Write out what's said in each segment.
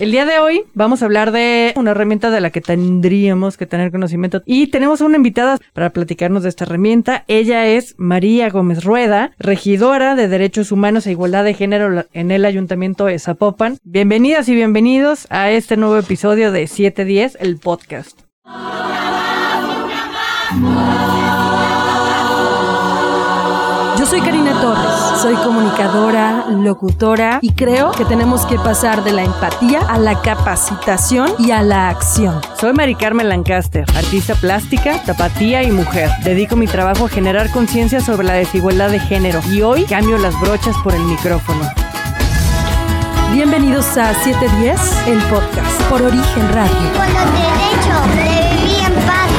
El día de hoy vamos a hablar de una herramienta de la que tendríamos que tener conocimiento y tenemos una invitada para platicarnos de esta herramienta. Ella es María Gómez Rueda, regidora de Derechos Humanos e Igualdad de Género en el Ayuntamiento de Zapopan. Bienvenidas y bienvenidos a este nuevo episodio de 710, el podcast. Yo soy Karina Torres, soy comunicadora, locutora y creo que tenemos que pasar de la empatía a la capacitación y a la acción. Soy Mari Carmen Lancaster, artista plástica, tapatía y mujer. Dedico mi trabajo a generar conciencia sobre la desigualdad de género y hoy cambio las brochas por el micrófono. Bienvenidos a 710, el podcast por Origen Radio. Con los derechos de vivir en paz.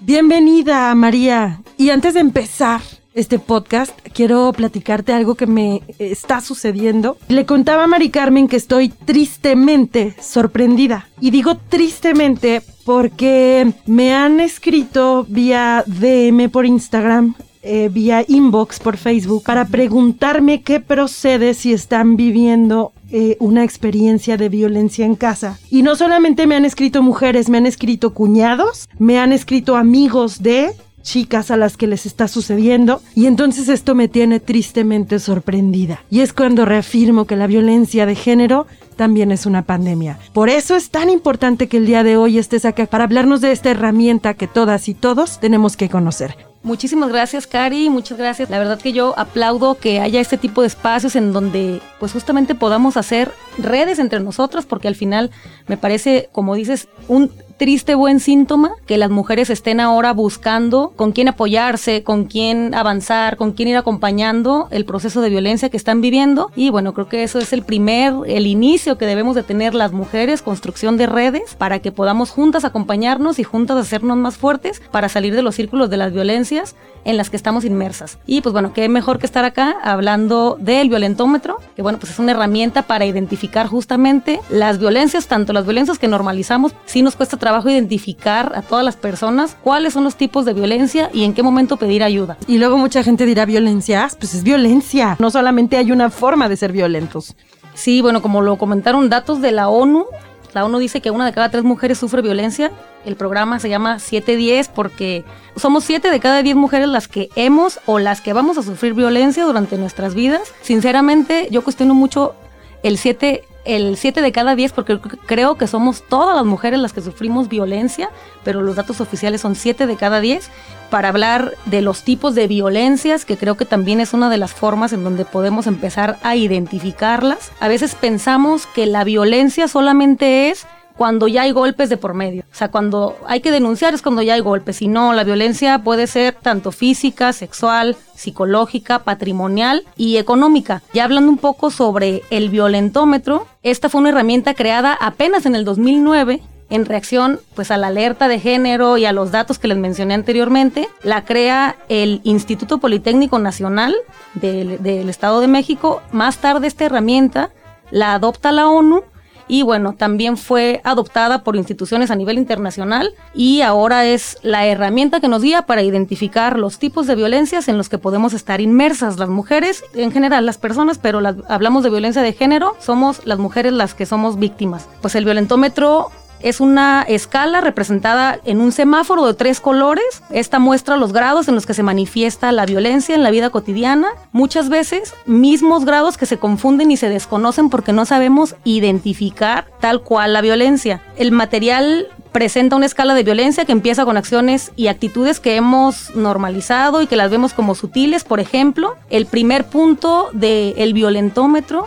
Bienvenida, María. Y antes de empezar este podcast, quiero platicarte algo que me está sucediendo. Le contaba a Mari Carmen que estoy tristemente sorprendida. Y digo tristemente porque me han escrito vía DM por Instagram eh, vía inbox por Facebook para preguntarme qué procede si están viviendo eh, una experiencia de violencia en casa. Y no solamente me han escrito mujeres, me han escrito cuñados, me han escrito amigos de chicas a las que les está sucediendo y entonces esto me tiene tristemente sorprendida. Y es cuando reafirmo que la violencia de género también es una pandemia. Por eso es tan importante que el día de hoy estés acá para hablarnos de esta herramienta que todas y todos tenemos que conocer. Muchísimas gracias, Cari, muchas gracias. La verdad que yo aplaudo que haya este tipo de espacios en donde pues justamente podamos hacer redes entre nosotros, porque al final me parece, como dices, un triste buen síntoma que las mujeres estén ahora buscando con quién apoyarse, con quién avanzar, con quién ir acompañando el proceso de violencia que están viviendo. Y bueno, creo que eso es el primer, el inicio que debemos de tener las mujeres, construcción de redes, para que podamos juntas acompañarnos y juntas hacernos más fuertes para salir de los círculos de las violencias en las que estamos inmersas. Y pues bueno, qué mejor que estar acá hablando del violentómetro, que bueno, pues es una herramienta para identificar justamente las violencias, tanto las violencias que normalizamos, sí nos cuesta trabajo identificar a todas las personas cuáles son los tipos de violencia y en qué momento pedir ayuda. Y luego mucha gente dirá violencia, pues es violencia, no solamente hay una forma de ser violentos. Sí, bueno, como lo comentaron datos de la ONU, la ONU dice que una de cada tres mujeres sufre violencia. El programa se llama 710 porque somos siete de cada diez mujeres las que hemos o las que vamos a sufrir violencia durante nuestras vidas. Sinceramente, yo cuestiono mucho el 7 el 7 de cada 10 porque creo que somos todas las mujeres las que sufrimos violencia, pero los datos oficiales son 7 de cada 10 para hablar de los tipos de violencias, que creo que también es una de las formas en donde podemos empezar a identificarlas. A veces pensamos que la violencia solamente es cuando ya hay golpes de por medio. O sea, cuando hay que denunciar es cuando ya hay golpes. Y no, la violencia puede ser tanto física, sexual, psicológica, patrimonial y económica. Ya hablando un poco sobre el violentómetro, esta fue una herramienta creada apenas en el 2009 en reacción pues a la alerta de género y a los datos que les mencioné anteriormente, la crea el Instituto Politécnico Nacional del, del Estado de México. Más tarde esta herramienta la adopta la ONU y bueno, también fue adoptada por instituciones a nivel internacional y ahora es la herramienta que nos guía para identificar los tipos de violencias en los que podemos estar inmersas las mujeres, en general las personas, pero hablamos de violencia de género, somos las mujeres las que somos víctimas. Pues el violentómetro es una escala representada en un semáforo de tres colores. Esta muestra los grados en los que se manifiesta la violencia en la vida cotidiana. Muchas veces mismos grados que se confunden y se desconocen porque no sabemos identificar tal cual la violencia. El material presenta una escala de violencia que empieza con acciones y actitudes que hemos normalizado y que las vemos como sutiles. Por ejemplo, el primer punto del violentómetro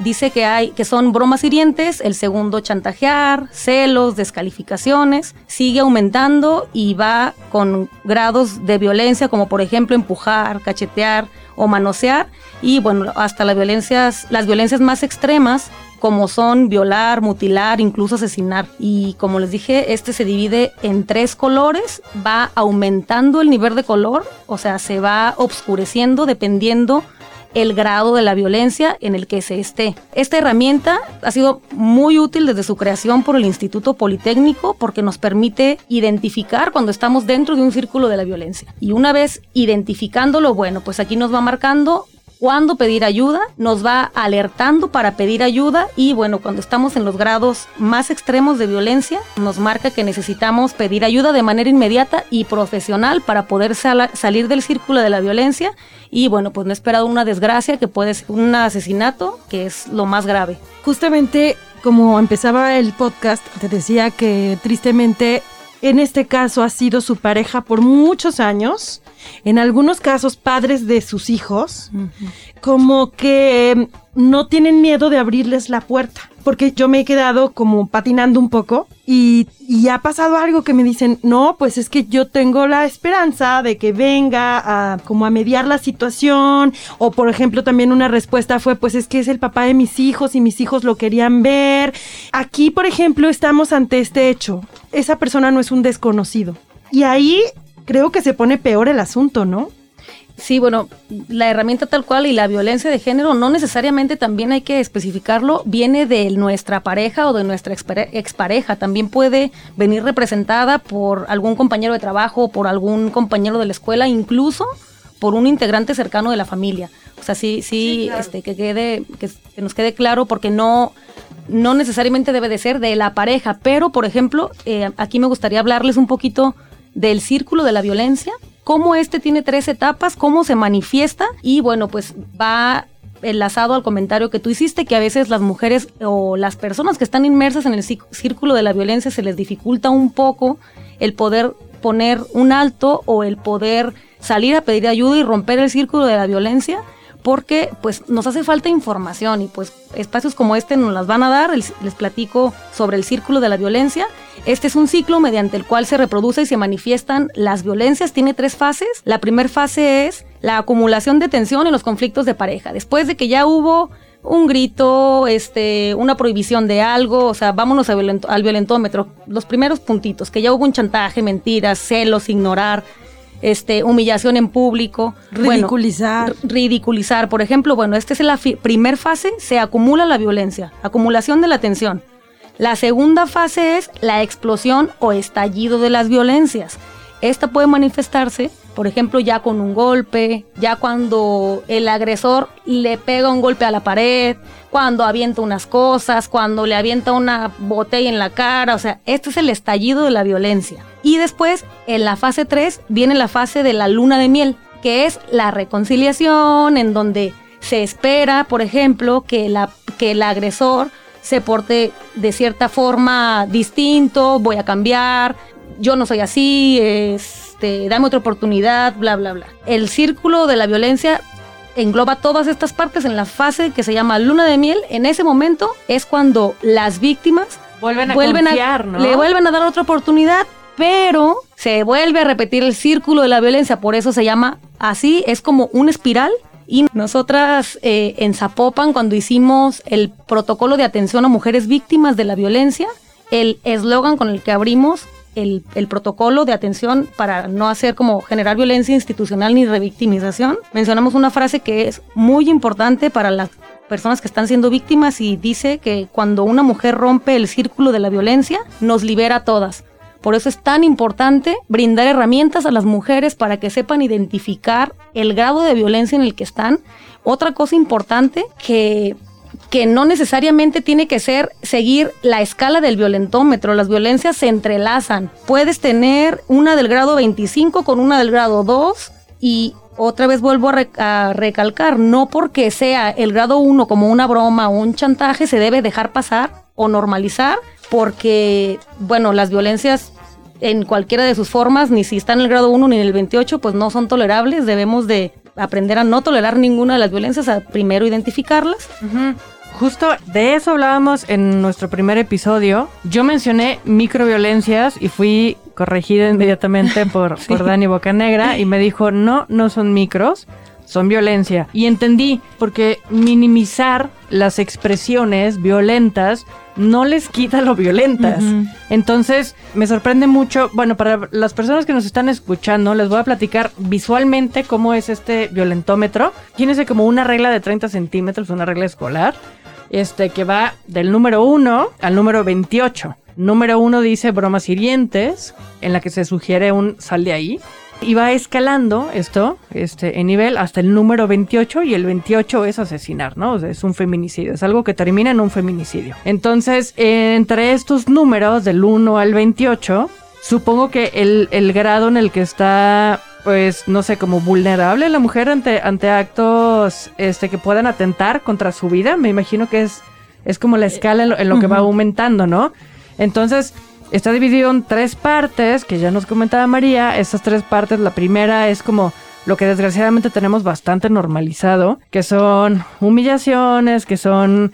dice que hay que son bromas hirientes, el segundo chantajear, celos, descalificaciones, sigue aumentando y va con grados de violencia como por ejemplo empujar, cachetear o manosear y bueno, hasta las violencias las violencias más extremas como son violar, mutilar, incluso asesinar. Y como les dije, este se divide en tres colores, va aumentando el nivel de color, o sea, se va obscureciendo dependiendo el grado de la violencia en el que se esté. Esta herramienta ha sido muy útil desde su creación por el Instituto Politécnico porque nos permite identificar cuando estamos dentro de un círculo de la violencia. Y una vez identificándolo, bueno, pues aquí nos va marcando cuándo pedir ayuda, nos va alertando para pedir ayuda y bueno, cuando estamos en los grados más extremos de violencia, nos marca que necesitamos pedir ayuda de manera inmediata y profesional para poder salir del círculo de la violencia y bueno, pues no he esperado una desgracia que puede ser un asesinato, que es lo más grave. Justamente como empezaba el podcast, te decía que tristemente en este caso ha sido su pareja por muchos años, en algunos casos padres de sus hijos, como que no tienen miedo de abrirles la puerta, porque yo me he quedado como patinando un poco y, y ha pasado algo que me dicen, no, pues es que yo tengo la esperanza de que venga a como a mediar la situación o por ejemplo también una respuesta fue, pues es que es el papá de mis hijos y mis hijos lo querían ver. Aquí, por ejemplo, estamos ante este hecho. Esa persona no es un desconocido. Y ahí creo que se pone peor el asunto, ¿no? Sí, bueno, la herramienta tal cual y la violencia de género no necesariamente también hay que especificarlo, viene de nuestra pareja o de nuestra expare- expareja, también puede venir representada por algún compañero de trabajo, por algún compañero de la escuela, incluso por un integrante cercano de la familia. O sea, sí, sí, este, que quede, que, que nos quede claro, porque no, no necesariamente debe de ser de la pareja, pero por ejemplo, eh, aquí me gustaría hablarles un poquito del círculo de la violencia, cómo este tiene tres etapas, cómo se manifiesta y bueno, pues va enlazado al comentario que tú hiciste, que a veces las mujeres o las personas que están inmersas en el cí- círculo de la violencia se les dificulta un poco el poder poner un alto o el poder salir a pedir ayuda y romper el círculo de la violencia porque pues nos hace falta información y pues espacios como este nos las van a dar, les platico sobre el círculo de la violencia. Este es un ciclo mediante el cual se reproduce y se manifiestan las violencias, tiene tres fases. La primera fase es la acumulación de tensión en los conflictos de pareja. Después de que ya hubo un grito, este, una prohibición de algo, o sea, vámonos al violentómetro. Los primeros puntitos, que ya hubo un chantaje, mentiras, celos, ignorar, este, humillación en público. Ridiculizar. ridiculizar, por ejemplo, bueno, esta es la fi- primer fase, se acumula la violencia, acumulación de la tensión. La segunda fase es la explosión o estallido de las violencias. Esta puede manifestarse, por ejemplo, ya con un golpe, ya cuando el agresor le pega un golpe a la pared, cuando avienta unas cosas, cuando le avienta una botella en la cara, o sea, este es el estallido de la violencia. Y después, en la fase 3, viene la fase de la luna de miel, que es la reconciliación, en donde se espera, por ejemplo, que, que el agresor se porte de cierta forma distinto, voy a cambiar, yo no soy así, este, dame otra oportunidad, bla, bla, bla. El círculo de la violencia engloba todas estas partes en la fase que se llama luna de miel. En ese momento es cuando las víctimas Vuelven a confiar, ¿no? le vuelven a dar otra oportunidad, pero se vuelve a repetir el círculo de la violencia, por eso se llama así, es como una espiral. Y nosotras eh, en Zapopan, cuando hicimos el protocolo de atención a mujeres víctimas de la violencia, el eslogan con el que abrimos el, protocolo de atención para no hacer como generar violencia institucional ni revictimización, mencionamos una frase que es muy importante para las personas que están siendo víctimas y dice que cuando una mujer rompe el círculo de la violencia, nos libera a todas. Por eso es tan importante brindar herramientas a las mujeres para que sepan identificar el grado de violencia en el que están. Otra cosa importante que que no necesariamente tiene que ser seguir la escala del violentómetro. Las violencias se entrelazan. Puedes tener una del grado 25 con una del grado 2 y otra vez vuelvo a, rec- a recalcar, no porque sea el grado 1 como una broma o un chantaje se debe dejar pasar o normalizar porque, bueno, las violencias en cualquiera de sus formas, ni si está en el grado 1 ni en el 28, pues no son tolerables. Debemos de aprender a no tolerar ninguna de las violencias, a primero identificarlas. Justo de eso hablábamos en nuestro primer episodio. Yo mencioné microviolencias y fui corregida inmediatamente por, por Dani Bocanegra y me dijo, no, no son micros, son violencia. Y entendí, porque minimizar las expresiones violentas no les quita lo violentas. Entonces, me sorprende mucho, bueno, para las personas que nos están escuchando, les voy a platicar visualmente cómo es este violentómetro. Tiene como una regla de 30 centímetros, una regla escolar, este que va del número 1 al número 28. Número 1 dice bromas hirientes, en la que se sugiere un sal de ahí. Y va escalando esto, este, en nivel hasta el número 28 y el 28 es asesinar, ¿no? O sea, es un feminicidio, es algo que termina en un feminicidio. Entonces, entre estos números del 1 al 28, supongo que el, el grado en el que está pues no sé, como vulnerable la mujer ante, ante actos este, que puedan atentar contra su vida. Me imagino que es, es como la escala en lo, en lo que va aumentando, ¿no? Entonces, está dividido en tres partes, que ya nos comentaba María. Esas tres partes, la primera es como lo que desgraciadamente tenemos bastante normalizado, que son humillaciones, que son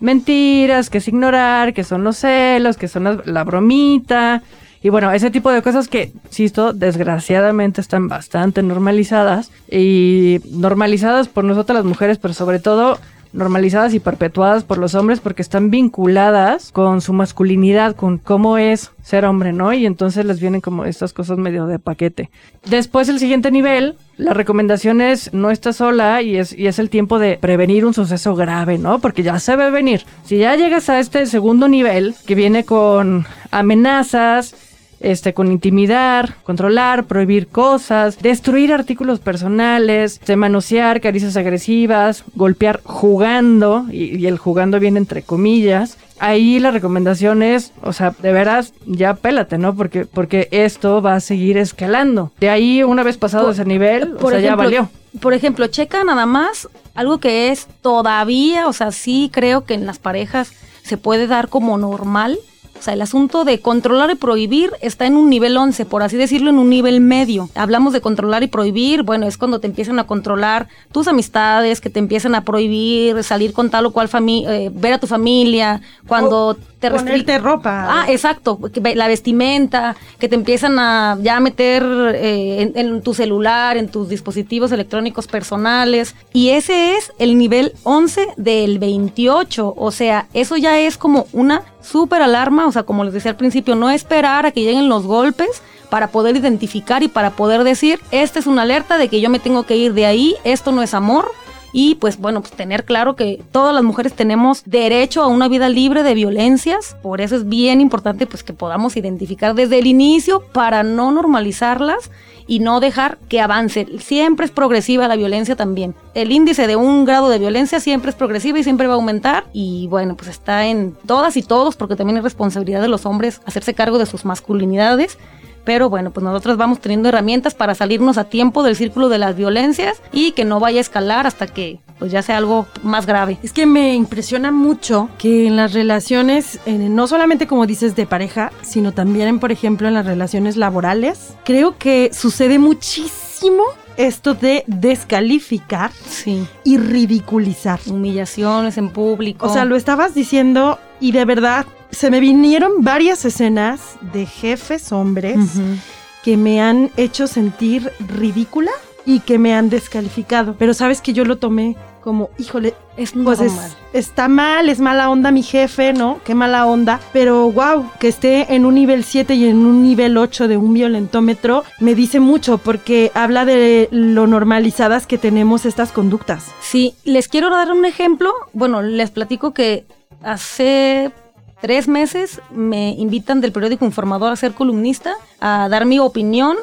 mentiras, que es ignorar, que son los celos, que son la, la bromita. Y bueno, ese tipo de cosas que, insisto, desgraciadamente están bastante normalizadas. Y normalizadas por nosotras las mujeres, pero sobre todo normalizadas y perpetuadas por los hombres porque están vinculadas con su masculinidad, con cómo es ser hombre, ¿no? Y entonces les vienen como estas cosas medio de paquete. Después el siguiente nivel, la recomendación es no estás sola y es, y es el tiempo de prevenir un suceso grave, ¿no? Porque ya se ve venir. Si ya llegas a este segundo nivel, que viene con amenazas, este, con intimidar, controlar, prohibir cosas, destruir artículos personales, de manosear, caricias agresivas, golpear jugando, y, y, el jugando viene entre comillas. Ahí la recomendación es, o sea, de veras, ya pélate, ¿no? Porque, porque esto va a seguir escalando. De ahí, una vez pasado por, ese nivel, o sea, ejemplo, ya valió. Por ejemplo, checa nada más algo que es todavía, o sea, sí creo que en las parejas se puede dar como normal o sea, el asunto de controlar y prohibir está en un nivel 11, por así decirlo, en un nivel medio. Hablamos de controlar y prohibir, bueno, es cuando te empiezan a controlar tus amistades, que te empiezan a prohibir salir con tal o cual familia, eh, ver a tu familia, cuando... Te ponerte ropa. Ah, exacto, la vestimenta, que te empiezan a ya meter eh, en, en, tu celular, en tus dispositivos electrónicos personales. Y ese es el nivel 11 del 28. O sea, eso ya es como una súper alarma. O sea, como les decía al principio, no esperar a que lleguen los golpes para poder identificar y para poder decir, esta es una alerta de que yo me tengo que ir de ahí, esto no es amor, y pues bueno, pues tener claro que todas las mujeres tenemos derecho a una vida libre de violencias, por eso es bien importante pues que podamos identificar desde el inicio para no normalizarlas y no dejar que avance. Siempre es progresiva la violencia también. El índice de un grado de violencia siempre es progresiva y siempre va a aumentar y bueno, pues está en todas y todos porque también es responsabilidad de los hombres hacerse cargo de sus masculinidades pero bueno, pues nosotros vamos teniendo herramientas para salirnos a tiempo del círculo de las violencias y que no vaya a escalar hasta que pues ya sea algo más grave. Es que me impresiona mucho que en las relaciones, en, no solamente como dices de pareja, sino también, por ejemplo, en las relaciones laborales, creo que sucede muchísimo esto de descalificar sí. y ridiculizar. Humillaciones en público. O sea, lo estabas diciendo y de verdad se me vinieron varias escenas de jefes hombres uh -huh. que me han hecho sentir ridícula y que me han descalificado. Pero sabes que yo lo tomé como, híjole, es pues es, está mal, es mala onda mi jefe, ¿no? Qué mala onda. Pero wow, que esté en un nivel 7 y en un nivel 8 de un violentómetro me dice mucho porque habla de lo normalizadas que tenemos estas conductas. Sí, les quiero dar un ejemplo. Bueno, les platico que hace tres meses me invitan del periódico Informador a ser columnista, a dar mi opinión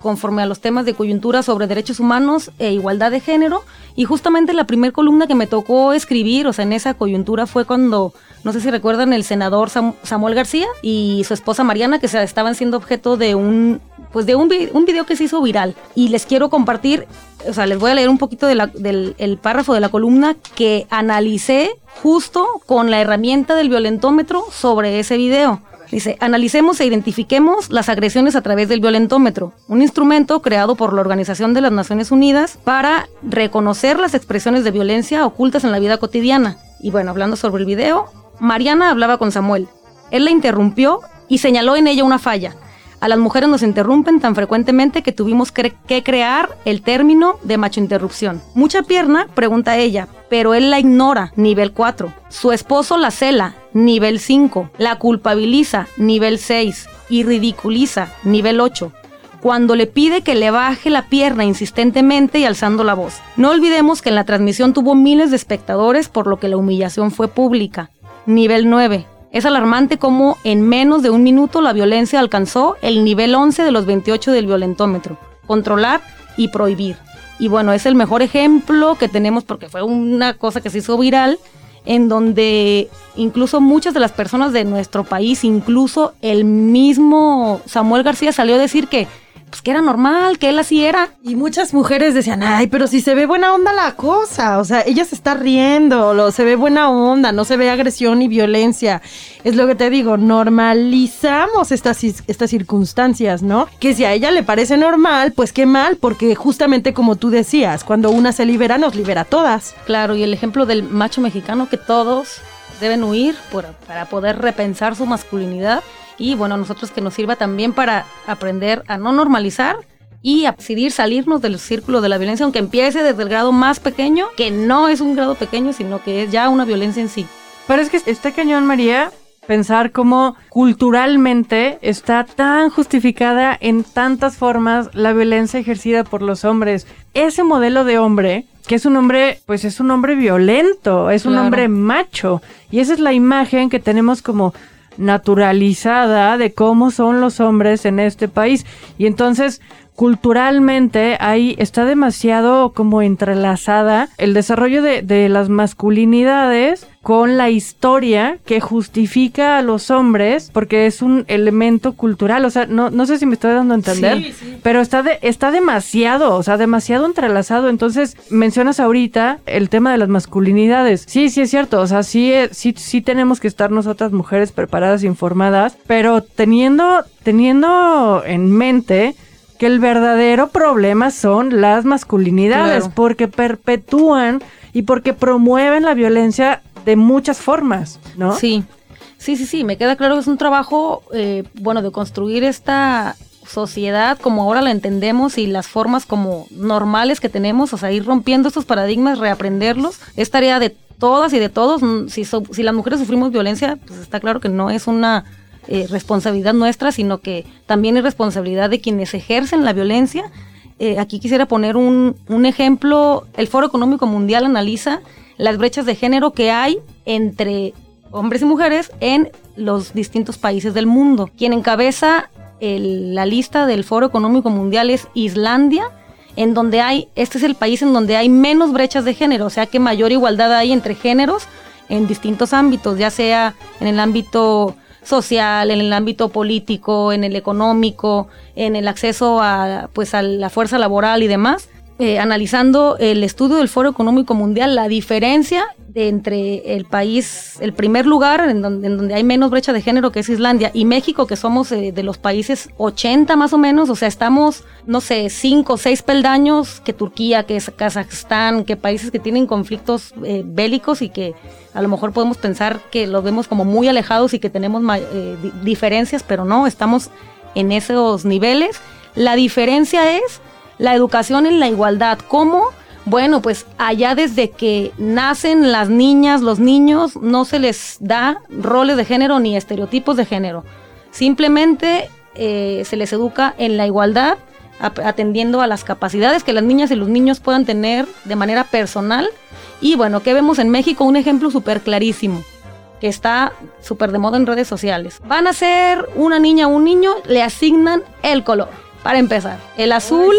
conforme a los temas de coyuntura sobre derechos humanos e igualdad de género. Y justamente la primera columna que me tocó escribir, o sea, en esa coyuntura fue cuando, no sé si recuerdan, el senador Sam Samuel García y su esposa Mariana, que se estaban siendo objeto de un, pues de un, vi un video que se hizo viral. Y les quiero compartir, o sea, les voy a leer un poquito del el párrafo de la columna que analicé justo con la herramienta del violentómetro sobre ese video. Dice, analicemos e identifiquemos las agresiones a través del violentómetro, un instrumento creado por la Organización de las Naciones Unidas para reconocer las expresiones de violencia ocultas en la vida cotidiana. Y bueno, hablando sobre el video, Mariana hablaba con Samuel. Él la interrumpió y señaló en ella una falla. A las mujeres nos interrumpen tan frecuentemente que tuvimos que, crear el término de macho interrupción. Mucha pierna, pregunta ella, pero él la ignora, nivel 4. Su esposo la cela, nivel 5. La culpabiliza, nivel 6. Y ridiculiza, nivel 8 cuando le pide que le baje la pierna insistentemente y alzando la voz. No olvidemos que en la transmisión tuvo miles de espectadores, por lo que la humillación fue pública. Nivel 9. Es alarmante cómo en menos de un minuto la violencia alcanzó el nivel 11 de los 28 del violentómetro. controlar y prohibir. Y bueno, es el mejor ejemplo que tenemos porque fue una cosa que se hizo viral en donde incluso muchas de las personas de nuestro país, incluso el mismo Samuel García salió a decir que pues que era normal, que él así era. Y muchas mujeres decían, ay, pero si se ve buena onda la cosa, o sea, ella se está riendo, lo, se ve buena onda, no se ve agresión y violencia. Es lo que te digo, normalizamos estas, estas circunstancias, ¿no? Que si a ella le parece normal, pues qué mal, porque justamente como tú decías, cuando una se libera, nos libera a todas. Claro, y el ejemplo del macho mexicano que todos deben huir para poder repensar su masculinidad y bueno, nosotros que nos sirva también para aprender a no normalizar y a decidir salirnos del círculo de la violencia, aunque empiece desde el grado más pequeño, que no es un grado pequeño, sino que es ya una violencia en sí. Pero es que este cañón, María, pensar cómo culturalmente está tan justificada en tantas formas la violencia ejercida por los hombres. Ese modelo de hombre, que es un hombre, pues es un hombre violento, es un hombre macho. Y esa es la imagen que tenemos como naturalizada de cómo son los hombres en este país. Y entonces, culturalmente, ahí está demasiado como entrelazada el desarrollo de, de las masculinidades con la historia que justifica a los hombres, porque es un elemento cultural, o sea, no, no sé si me estoy dando a entender, pero está, de, está demasiado, o sea, demasiado entrelazado. Entonces, mencionas ahorita el tema de las masculinidades. Sí, sí es cierto, o sea, sí, eh, sí, sí tenemos que estar nosotras mujeres preparadas, informadas, pero teniendo, teniendo en mente que el verdadero problema son las masculinidades, porque perpetúan y porque promueven la violencia de muchas formas, ¿no? Sí, sí, sí, sí, me queda claro que es un trabajo, eh, bueno, de construir esta sociedad como ahora la entendemos y las formas como normales que tenemos, o sea, ir rompiendo estos paradigmas, reaprenderlos, es tarea de todas y de todos. Mm, si, si las mujeres sufrimos violencia, pues está claro que no es una eh, responsabilidad nuestra, sino que también es responsabilidad de quienes ejercen la violencia. Eh, aquí quisiera poner un, un ejemplo, el Foro Económico Mundial analiza las brechas de género que hay entre hombres y mujeres en los distintos países del mundo. Quien encabeza la lista del Foro Económico Mundial es Islandia, en donde hay, este es el país en donde hay menos brechas de género, o sea que mayor igualdad hay entre géneros en distintos ámbitos, ya sea en el ámbito social, en el ámbito político, en el económico, en el acceso a, pues, a la fuerza laboral y demás. Eh, analizando el estudio del Foro Económico Mundial, la diferencia de entre el país, el primer lugar en donde, hay menos brecha de género, que es Islandia, y México, que somos eh, de los países 80 más o menos, o sea, estamos, no sé, 5 o 6 peldaños que Turquía, que es Kazajstán, que países que tienen conflictos eh, bélicos y que a lo mejor podemos pensar que los vemos como muy alejados y que tenemos diferencias, pero no, estamos en esos niveles. La diferencia es la educación en la igualdad. ¿Cómo? Bueno, pues allá desde que nacen las niñas, los niños, no se les da roles de género ni estereotipos de género. Simplemente eh, se les educa en la igualdad, atendiendo a las capacidades que las niñas y los niños puedan tener de manera personal. Y bueno, ¿qué vemos en México? Un ejemplo súper clarísimo que está súper de moda en redes sociales. Van a ser una niña o un niño, le asignan el color. Para empezar, el azul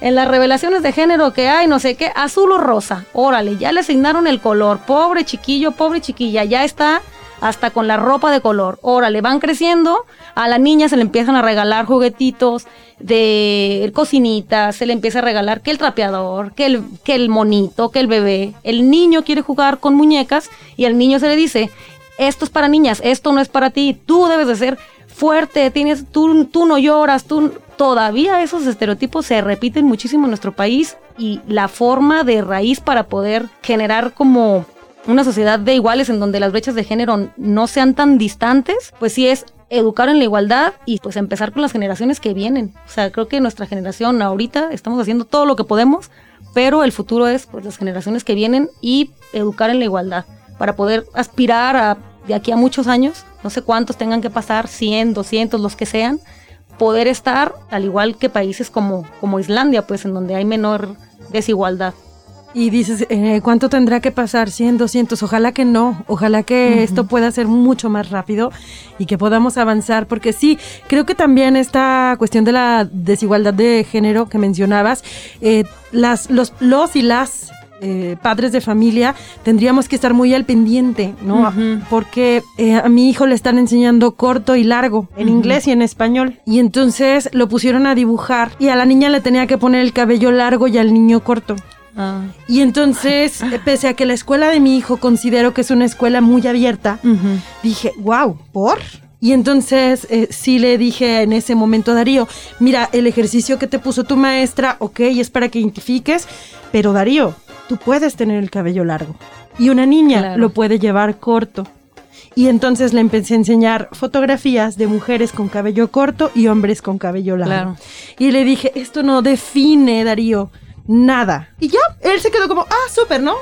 en las revelaciones de género que hay, no sé qué, azul o rosa. Órale, ya le asignaron el color. Pobre chiquillo, pobre chiquilla, ya está hasta con la ropa de color. Órale, van creciendo, a la niña se le empiezan a regalar juguetitos de cocinita, se le empieza a regalar que el trapeador, que el, que el monito, que el bebé. El niño quiere jugar con muñecas y al niño se le dice, esto es para niñas, esto no es para ti, tú debes de ser fuerte, tienes, tú, tú no lloras, tú todavía esos estereotipos se repiten muchísimo en nuestro país y la forma de raíz para poder generar como una sociedad de iguales en donde las brechas de género no sean tan distantes, pues sí es educar en la igualdad y pues empezar con las generaciones que vienen. O sea, creo que nuestra generación ahorita estamos haciendo todo lo que podemos, pero el futuro es pues las generaciones que vienen y educar en la igualdad para poder aspirar a de aquí a muchos años, no sé cuántos tengan que pasar, 100, 200, los que sean, poder estar al igual que países como, como Islandia, pues en donde hay menor desigualdad. Y dices, eh, ¿cuánto tendrá que pasar? 100, 200. Ojalá que no. Ojalá que esto pueda ser mucho más rápido y que podamos avanzar. Porque sí, creo que también esta cuestión de la desigualdad de género que mencionabas, eh, las, los, los y las eh, padres de familia tendríamos que estar muy al pendiente, ¿no? Porque eh, a mi hijo le están enseñando corto y largo en inglés y en español. Y entonces lo pusieron a dibujar y a la niña le tenía que poner el cabello largo y al niño corto. Ah. Y entonces, eh, pese a que la escuela de mi hijo considero que es una escuela muy abierta, dije, wow, ¿por? Y entonces eh, sí le dije en ese momento a Darío, mira, el ejercicio que te puso tu maestra, ok, es para que identifiques, pero Darío, tú puedes tener el cabello largo. Y una niña Claro. lo puede llevar corto. Y entonces le empecé a enseñar fotografías de mujeres con cabello corto y hombres con cabello largo. Claro. Y le dije, esto no define, Darío, nada. Y ya, él se quedó como, ah, súper, ¿no?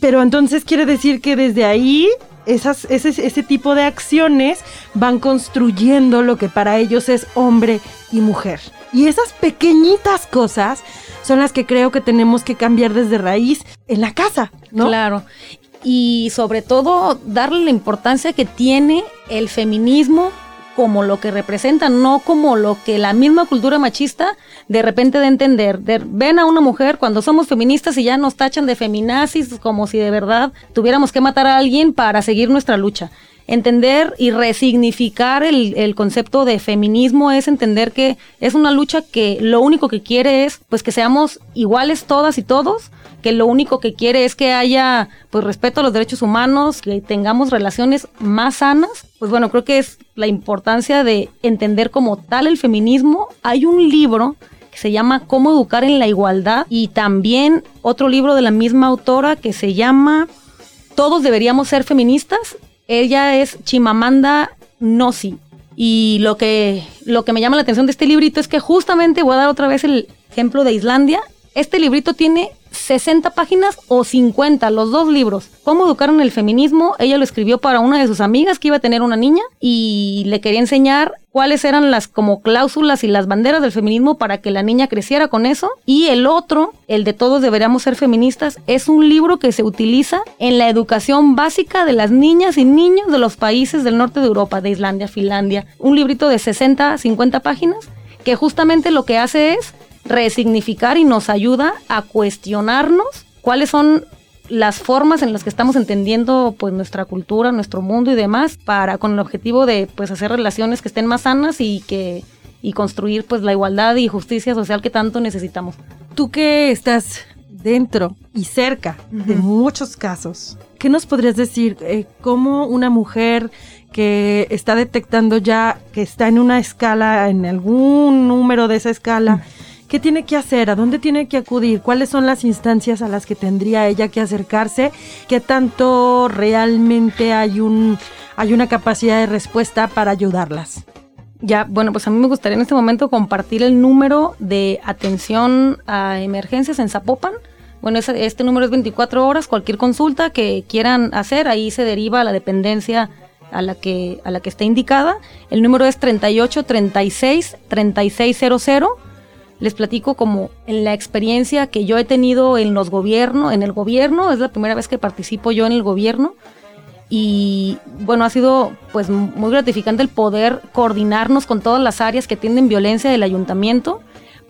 Pero entonces quiere decir que desde ahí esas, ese, ese tipo de acciones van construyendo lo que para ellos es hombre y mujer. Y esas pequeñitas cosas son las que creo que tenemos que cambiar desde raíz en la casa, ¿no? Claro. Y sobre todo darle la importancia que tiene el feminismo como lo que representa, no como lo que la misma cultura machista de repente de entender. De- ven a una mujer cuando somos feministas y ya nos tachan de feminazis como si de verdad tuviéramos que matar a alguien para seguir nuestra lucha. Entender y resignificar el, concepto de feminismo es entender que es una lucha que lo único que quiere es pues que seamos iguales todas y todos, que lo único que quiere es que haya pues respeto a los derechos humanos, que tengamos relaciones más sanas. Pues bueno, creo que es la importancia de entender como tal el feminismo. Hay un libro que se llama Cómo educar en la igualdad y también otro libro de la misma autora que se llama Todos deberíamos ser feministas. Ella es Chimamanda Ngozi. Y lo que, lo que me llama la atención de este librito es que justamente voy a dar otra vez el ejemplo de Islandia. Este librito tiene 60 páginas o 50, los dos libros. Cómo educar en el feminismo. Ella lo escribió para una de sus amigas que iba a tener una niña y le quería enseñar cuáles eran las como cláusulas y las banderas del feminismo para que la niña creciera con eso. Y el otro, el de todos deberíamos ser feministas, es un libro que se utiliza en la educación básica de las niñas y niños de los países del norte de Europa, de Islandia, Finlandia. Un librito de 60, 50 páginas que justamente lo que hace es resignificar y nos ayuda a cuestionarnos cuáles son las formas en las que estamos entendiendo pues nuestra cultura, nuestro mundo y demás para con el objetivo de pues hacer relaciones que estén más sanas y que y construir pues la igualdad y justicia social que tanto necesitamos. Tú que estás dentro y cerca de muchos casos, ¿qué nos podrías decir? Eh, ¿Cómo una mujer que está detectando ya que está en una escala, en algún número de esa escala, ¿qué tiene que hacer? ¿A dónde tiene que acudir? ¿Cuáles son las instancias a las que tendría ella que acercarse? ¿Qué tanto realmente hay un hay una capacidad de respuesta para ayudarlas? Ya, bueno, pues a mí me gustaría en este momento compartir el número de atención a emergencias en Zapopan. Bueno, este número es 24 horas. Cualquier consulta que quieran hacer, ahí se deriva la dependencia a la que, a la que esté indicada. El número es 38 36 3600. Les platico como en la experiencia que yo he tenido en los gobiernos, en el gobierno, es la primera vez que participo yo en el gobierno. Y bueno, ha sido pues muy gratificante el poder coordinarnos con todas las áreas que tienen violencia del ayuntamiento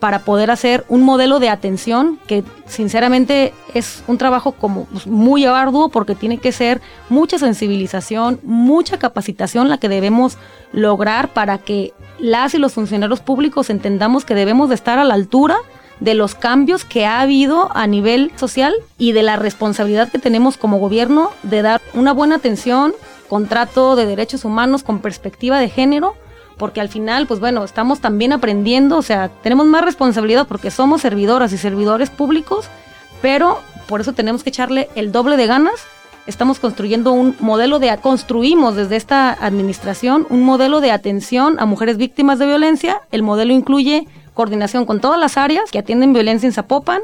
para poder hacer un modelo de atención que sinceramente es un trabajo como pues, muy arduo porque tiene que ser mucha sensibilización, mucha capacitación la que debemos lograr para que las y los funcionarios públicos entendamos que debemos de estar a la altura de los cambios que ha habido a nivel social y de la responsabilidad que tenemos como gobierno de dar una buena atención, contrato de derechos humanos con perspectiva de género, porque al final, pues bueno, estamos también aprendiendo, o sea, tenemos más responsabilidad porque somos servidoras y servidores públicos, pero por eso tenemos que echarle el doble de ganas. Estamos construyendo un modelo de, construimos desde esta administración un modelo de atención a mujeres víctimas de violencia. El modelo incluye coordinación con todas las áreas que atienden violencia en Zapopan,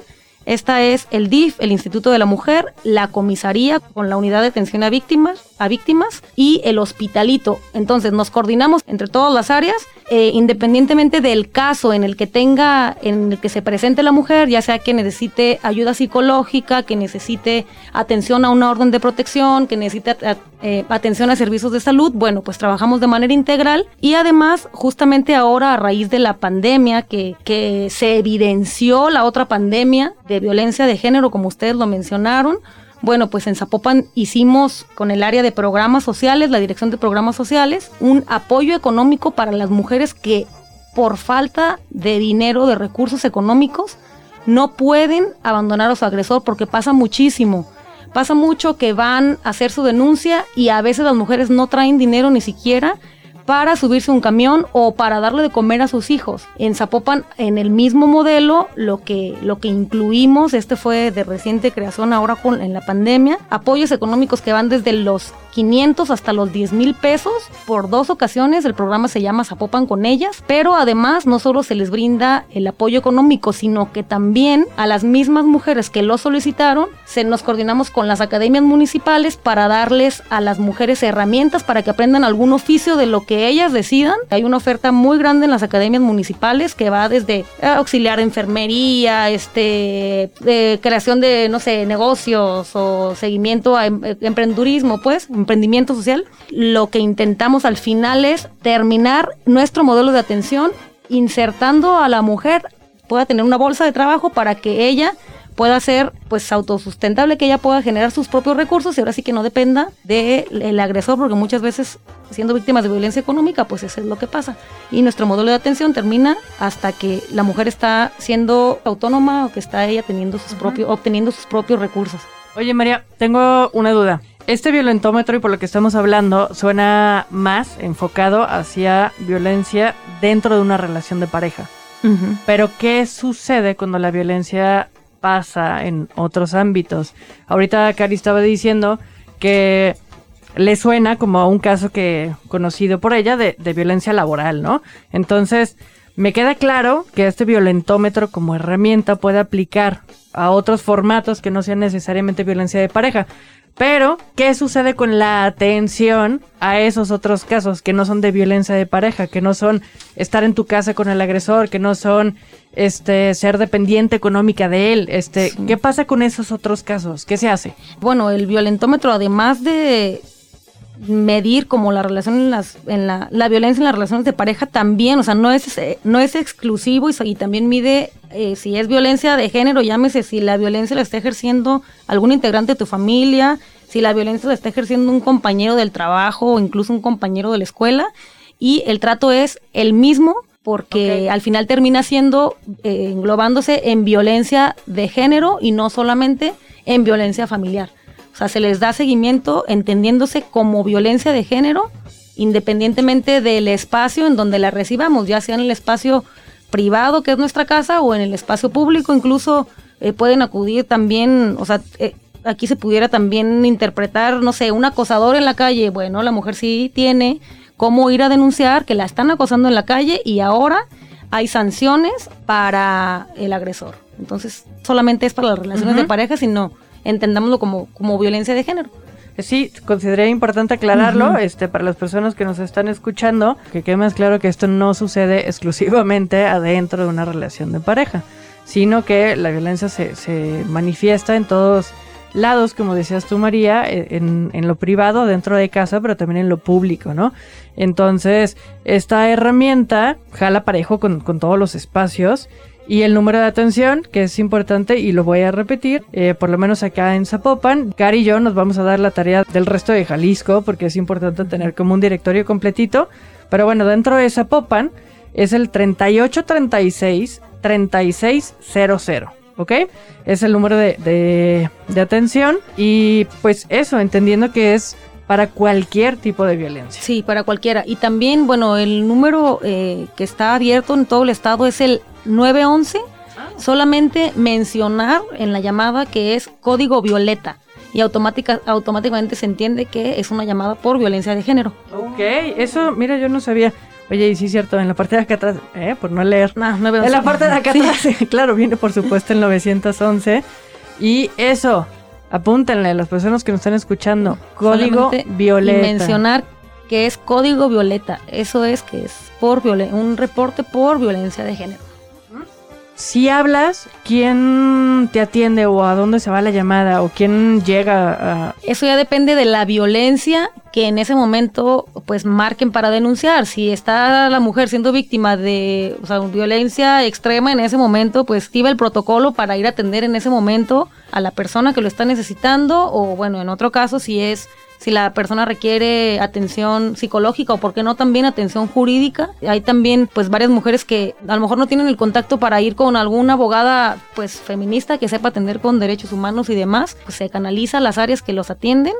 Esta es el DIF, el Instituto de la Mujer, la comisaría con la unidad de atención a víctimas, a víctimas y el hospitalito. Entonces nos coordinamos entre todas las áreas, eh, independientemente del caso en el que tenga, en el que se presente la mujer, ya sea que necesite ayuda psicológica, que necesite atención a una orden de protección, que necesite eh, atención a servicios de salud, bueno, pues trabajamos de manera integral y además justamente ahora a raíz de la pandemia que, que se evidenció la otra pandemia de violencia de género, como ustedes lo mencionaron, bueno, pues en Zapopan hicimos con el área de programas sociales, la dirección de programas sociales, un apoyo económico para las mujeres que por falta de dinero, de recursos económicos, no pueden abandonar a su agresor porque pasa muchísimo. Pasa mucho que van a hacer su denuncia y a veces las mujeres no traen dinero ni siquiera para subirse un camión o para darle de comer a sus hijos. En Zapopan, en el mismo modelo, lo que, lo que incluimos, este fue de reciente creación ahora con, en la pandemia, apoyos económicos que van desde los 500 hasta los 10 mil pesos por dos ocasiones. El programa se llama Zapopan con ellas, pero además no solo se les brinda el apoyo económico, sino que también a las mismas mujeres que lo solicitaron, se nos coordinamos con las academias municipales para darles a las mujeres herramientas para que aprendan algún oficio de lo que ellas decidan. Hay una oferta muy grande en las academias municipales que va desde eh, auxiliar enfermería, este, creación de, no sé, negocios o seguimiento a em, emprendurismo, pues, emprendimiento social, lo que intentamos al final es terminar nuestro modelo de atención insertando a la mujer pueda tener una bolsa de trabajo para que ella pueda ser pues autosustentable, que ella pueda generar sus propios recursos y ahora sí que no dependa del agresor, porque muchas veces siendo víctimas de violencia económica, pues eso es lo que pasa. Y nuestro modelo de atención termina hasta que la mujer está siendo autónoma o que está ella teniendo sus propios, obteniendo sus propios recursos. Oye María, tengo una duda. Este violentómetro y por lo que estamos hablando suena más enfocado hacia violencia dentro de una relación de pareja. Pero ¿qué sucede cuando la violencia pasa en otros ámbitos? Ahorita Cari estaba diciendo que le suena como a un caso que conocido por ella de, de violencia laboral, ¿no? Entonces, me queda claro que este violentómetro como herramienta puede aplicar a otros formatos que no sean necesariamente violencia de pareja. Pero, ¿qué sucede con la atención a esos otros casos que no son de violencia de pareja, que no son estar en tu casa con el agresor, que no son este ser dependiente económica de él? Este, ¿qué pasa con esos otros casos? ¿Qué se hace? Bueno, el violentómetro además de medir como la relación en las en la, la violencia en las relaciones de pareja también, o sea, no es no es exclusivo y, también mide eh, si es violencia de género, llámese si la violencia la está ejerciendo algún integrante de tu familia, si la violencia la está ejerciendo un compañero del trabajo o incluso un compañero de la escuela y el trato es el mismo porque al final termina siendo eh, englobándose en violencia de género y no solamente en violencia familiar. O sea, se les da seguimiento entendiéndose como violencia de género, independientemente del espacio en donde la recibamos, ya sea en el espacio privado, que es nuestra casa, o en el espacio público, incluso eh, pueden acudir también, o sea, eh, aquí se pudiera también interpretar, no sé, un acosador en la calle, bueno, la mujer sí tiene cómo ir a denunciar que la están acosando en la calle y ahora hay sanciones para el agresor. Entonces, solamente es para las relaciones de pareja, sino entendámoslo como, como violencia de género. Eh, sí, consideré importante aclararlo este, para las personas que nos están escuchando, que quede más claro que esto no sucede exclusivamente adentro de una relación de pareja, sino que la violencia se, se manifiesta en todos lados, como decías tú, María, e, en, en, lo privado, dentro de casa, pero también en lo público, ¿no? Entonces, esta herramienta jala parejo con, con todos los espacios y el número de atención, que es importante y lo voy a repetir, eh, por lo menos acá en Zapopan, Cari y yo nos vamos a dar la tarea del resto de Jalisco, porque es importante tener como un directorio completito. Pero bueno, dentro de Zapopan es el 3836 3600. ¿ok? Es el número de, de, de, atención y pues eso, entendiendo que es para cualquier tipo de violencia. Sí, para cualquiera. Y también, bueno, el número eh, que está abierto en todo el estado es el 911, solamente mencionar en la llamada que es código violeta y automática, automáticamente se entiende que es una llamada por violencia de género. Ok, eso, mira, yo no sabía. Oye, y sí es cierto, en la parte de acá atrás, ¿eh? Por no leer. No, no En la parte de acá Sí. atrás, claro, viene por supuesto el 911. Y eso, apúntenle a las personas que nos están escuchando. Código Solamente violeta. Y mencionar que es código violeta. Eso es que es por violen- un reporte por violencia de género. Si hablas, ¿quién te atiende o a dónde se va la llamada o quién llega a... Eso ya depende de la violencia que en ese momento pues marquen para denunciar. Si está la mujer siendo víctima de o sea, violencia extrema en ese momento, pues activa el protocolo para ir a atender en ese momento a la persona que lo está necesitando o bueno, en otro caso si es si la persona requiere atención psicológica o por qué no también atención jurídica. Hay también pues varias mujeres que a lo mejor no tienen el contacto para ir con alguna abogada pues feminista que sepa atender con derechos humanos y demás. Pues se canaliza las áreas que los atienden.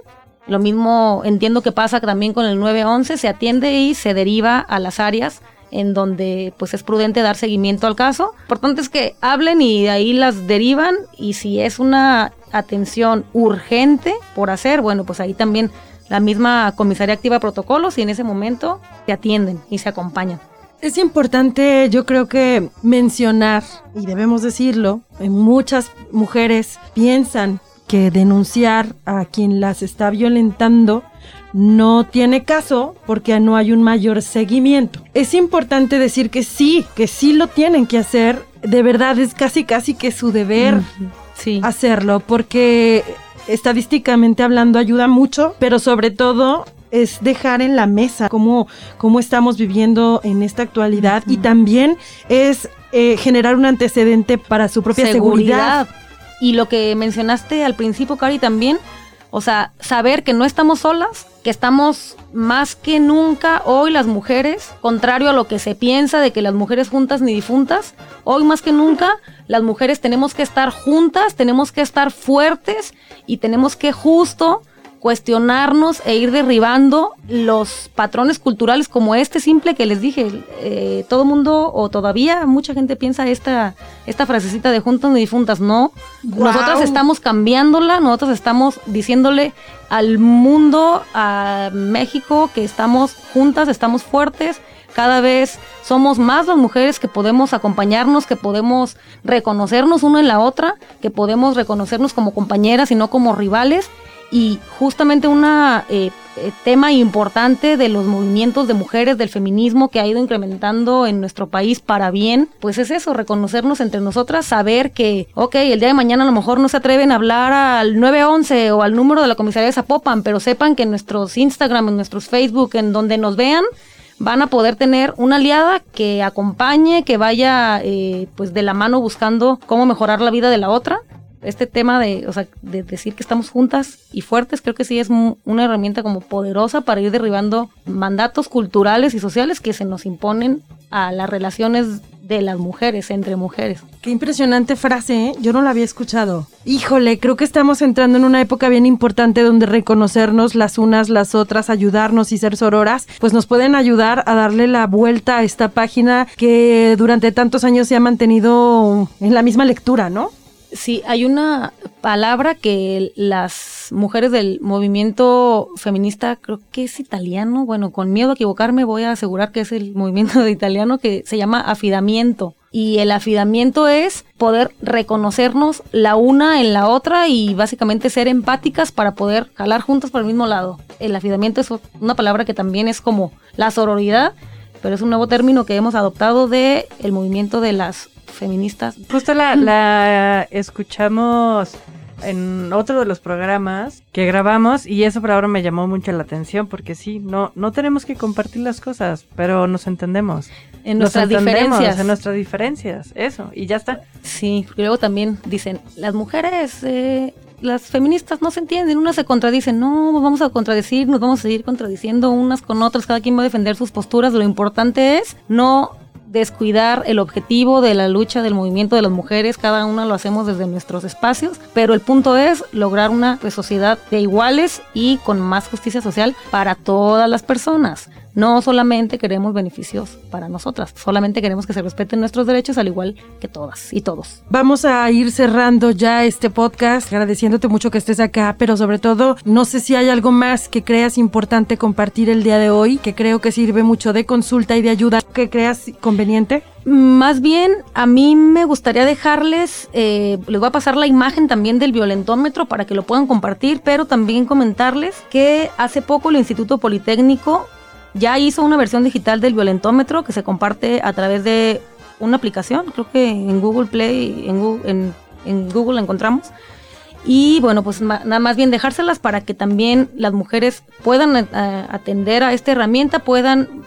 Lo mismo entiendo que pasa también con el 911, se atiende y se deriva a las áreas en donde pues es prudente dar seguimiento al caso. Lo importante es que hablen y de ahí las derivan y si es una atención urgente por hacer, bueno, pues ahí también la misma comisaría activa protocolos y en ese momento se atienden y se acompañan. Es importante, yo creo que mencionar, y debemos decirlo, muchas mujeres piensan que denunciar a quien las está violentando no tiene caso porque no hay un mayor seguimiento. Es importante decir que sí, que sí lo tienen que hacer. De verdad es casi casi que su deber Sí. hacerlo porque estadísticamente hablando ayuda mucho, pero sobre todo es dejar en la mesa cómo, cómo estamos viviendo en esta actualidad y también es eh, generar un antecedente para su propia seguridad. Y lo que mencionaste al principio, Cari, también, o sea, saber que no estamos solas, que estamos más que nunca hoy las mujeres, contrario a lo que se piensa de que las mujeres juntas ni difuntas, hoy más que nunca las mujeres tenemos que estar juntas, tenemos que estar fuertes y tenemos que justo cuestionarnos e ir derribando los patrones culturales como este simple que les dije. Eh, todo mundo o todavía mucha gente piensa esta, esta frasecita de juntas ni difuntas. No, Guau. nosotras estamos cambiándola, nosotros estamos diciéndole al mundo, a México, que estamos juntas, estamos fuertes. Cada vez somos más las mujeres que podemos acompañarnos, que podemos reconocernos una en la otra, que podemos reconocernos como compañeras y no como rivales. Y justamente un tema importante de los movimientos de mujeres, del feminismo que ha ido incrementando en nuestro país para bien, pues es eso, reconocernos entre nosotras, saber que, ok, el día de mañana a lo mejor no se atreven a hablar al 911 o al número de la comisaría de Zapopan, pero sepan que en nuestros Instagram, en nuestros Facebook, en donde nos vean, van a poder tener una aliada que acompañe, que vaya eh, pues de la mano buscando cómo mejorar la vida de la otra. Este tema de, o sea, de decir que estamos juntas y fuertes, creo que sí es una herramienta como poderosa para ir derribando mandatos culturales y sociales que se nos imponen a las relaciones de las mujeres, entre mujeres. Qué impresionante frase, ¿eh? yo no la había escuchado. Híjole, creo que estamos entrando en una época bien importante donde reconocernos las unas, las otras, ayudarnos y ser sororas, pues nos pueden ayudar a darle la vuelta a esta página que durante tantos años se ha mantenido en la misma lectura, ¿no? Sí, hay una palabra que las mujeres del movimiento feminista, creo que es italiano, bueno, con miedo a equivocarme voy a asegurar que es el movimiento de italiano que se llama afidamiento. Y el afidamiento es poder reconocernos la una en la otra y básicamente ser empáticas para poder jalar juntas por el mismo lado. El afidamiento es una palabra que también es como la sororidad, pero es un nuevo término que hemos adoptado de el movimiento de las feministas Justo la, la escuchamos en otro de los programas que grabamos y eso por ahora me llamó mucho la atención porque sí, no, no tenemos que compartir las cosas, pero nos entendemos. en Nos nuestras entendemos diferencias. En nuestras diferencias, eso, y ya está. Sí, porque luego también dicen, las mujeres, eh, las feministas no se entienden, unas se contradicen, no, vamos a contradecir, nos vamos a seguir contradiciendo unas con otras, cada quien va a defender sus posturas, lo importante es no descuidar el objetivo de la lucha del movimiento de las mujeres, cada una lo hacemos desde nuestros espacios, pero el punto es lograr una pues, sociedad de iguales y con más justicia social para todas las personas. No solamente queremos beneficios para nosotras, solamente queremos que se respeten nuestros derechos al igual que todas y todos. Vamos a ir cerrando ya este podcast, agradeciéndote mucho que estés acá, pero sobre todo, no sé si hay algo más que creas importante compartir el día de hoy, que creo que sirve mucho de consulta y de ayuda, que creas conveniente. Más bien, a mí me gustaría dejarles, eh, les voy a pasar la imagen también del violentómetro para que lo puedan compartir, pero también comentarles que hace poco el Instituto Politécnico ya hizo una versión digital del violentómetro que se comparte a través de una aplicación, creo que en Google Play, en Google, en, Google la encontramos. Y bueno, pues nada más bien dejárselas para que también las mujeres puedan eh, atender a esta herramienta, puedan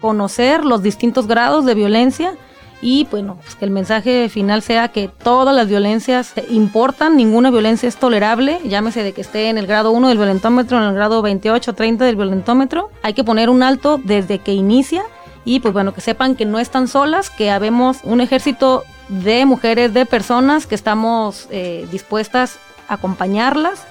conocer los distintos grados de violencia y bueno, pues que el mensaje final sea que todas las violencias importan, ninguna violencia es tolerable, llámese de que esté en el grado 1 del violentómetro, en el grado 28 30 del violentómetro, hay que poner un alto desde que inicia y pues bueno, que sepan que no están solas, que habemos un ejército de mujeres, de personas que estamos eh, dispuestas a acompañarlas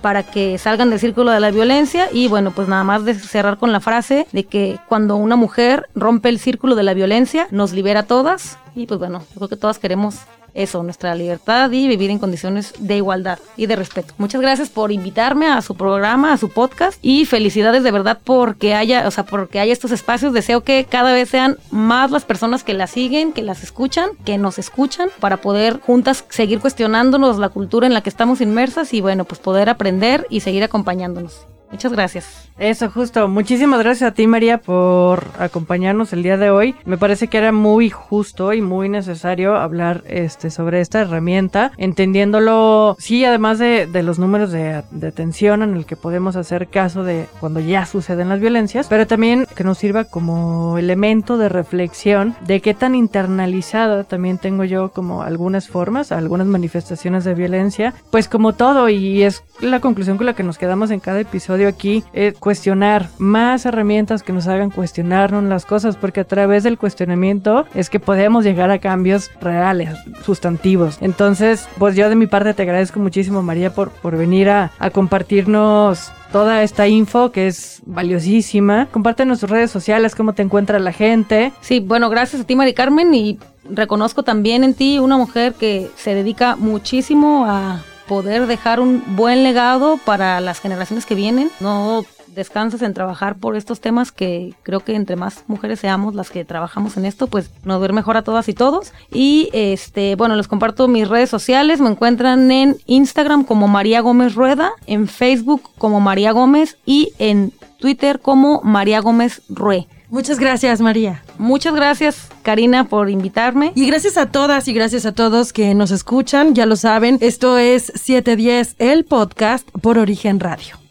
para que salgan del círculo de la violencia y bueno, pues nada más de cerrar con la frase de que cuando una mujer rompe el círculo de la violencia, nos libera a todas y pues bueno, yo creo que todas queremos eso, nuestra libertad y vivir en condiciones de igualdad y de respeto. Muchas gracias por invitarme a su programa, a su podcast y felicidades de verdad porque haya, o sea, porque hay estos espacios. Deseo que cada vez sean más las personas que las siguen, que las escuchan, que nos escuchan para poder juntas seguir cuestionándonos la cultura en la que estamos inmersas y bueno, pues poder aprender y seguir acompañándonos. Muchas gracias. Eso, justo. Muchísimas gracias a ti, María, por acompañarnos el día de hoy. Me parece que era muy justo y muy necesario hablar este, sobre esta herramienta, entendiéndolo, sí, además de, de los números de, de, atención en el que podemos hacer caso de cuando ya suceden las violencias, pero también que nos sirva como elemento de reflexión de qué tan internalizada también tengo yo como algunas formas, algunas manifestaciones de violencia, pues como todo, y es la conclusión con la que nos quedamos en cada episodio aquí, es cuestionar más herramientas que nos hagan cuestionarnos las cosas, porque a través del cuestionamiento es que podemos llegar a cambios reales, sustantivos. Entonces, pues yo de mi parte te agradezco muchísimo, María, por, por venir a, a compartirnos toda esta info que es valiosísima. Comparte en tus redes sociales cómo te encuentra la gente. Sí, bueno, gracias a ti, Mari Carmen, y reconozco también en ti una mujer que se dedica muchísimo a poder dejar un buen legado para las generaciones que vienen. No descansas en trabajar por estos temas que creo que entre más mujeres seamos las que trabajamos en esto, pues nos ver mejor a todas y todos. Y este, bueno, les comparto mis redes sociales. Me encuentran en Instagram como María Gómez Rueda, en Facebook como María Gómez y en Twitter como María Gómez Rue. Muchas gracias, María. Muchas gracias, Karina, por invitarme. Y gracias a todas y gracias a todos que nos escuchan. Ya lo saben, esto es 710, el podcast por Origen Radio.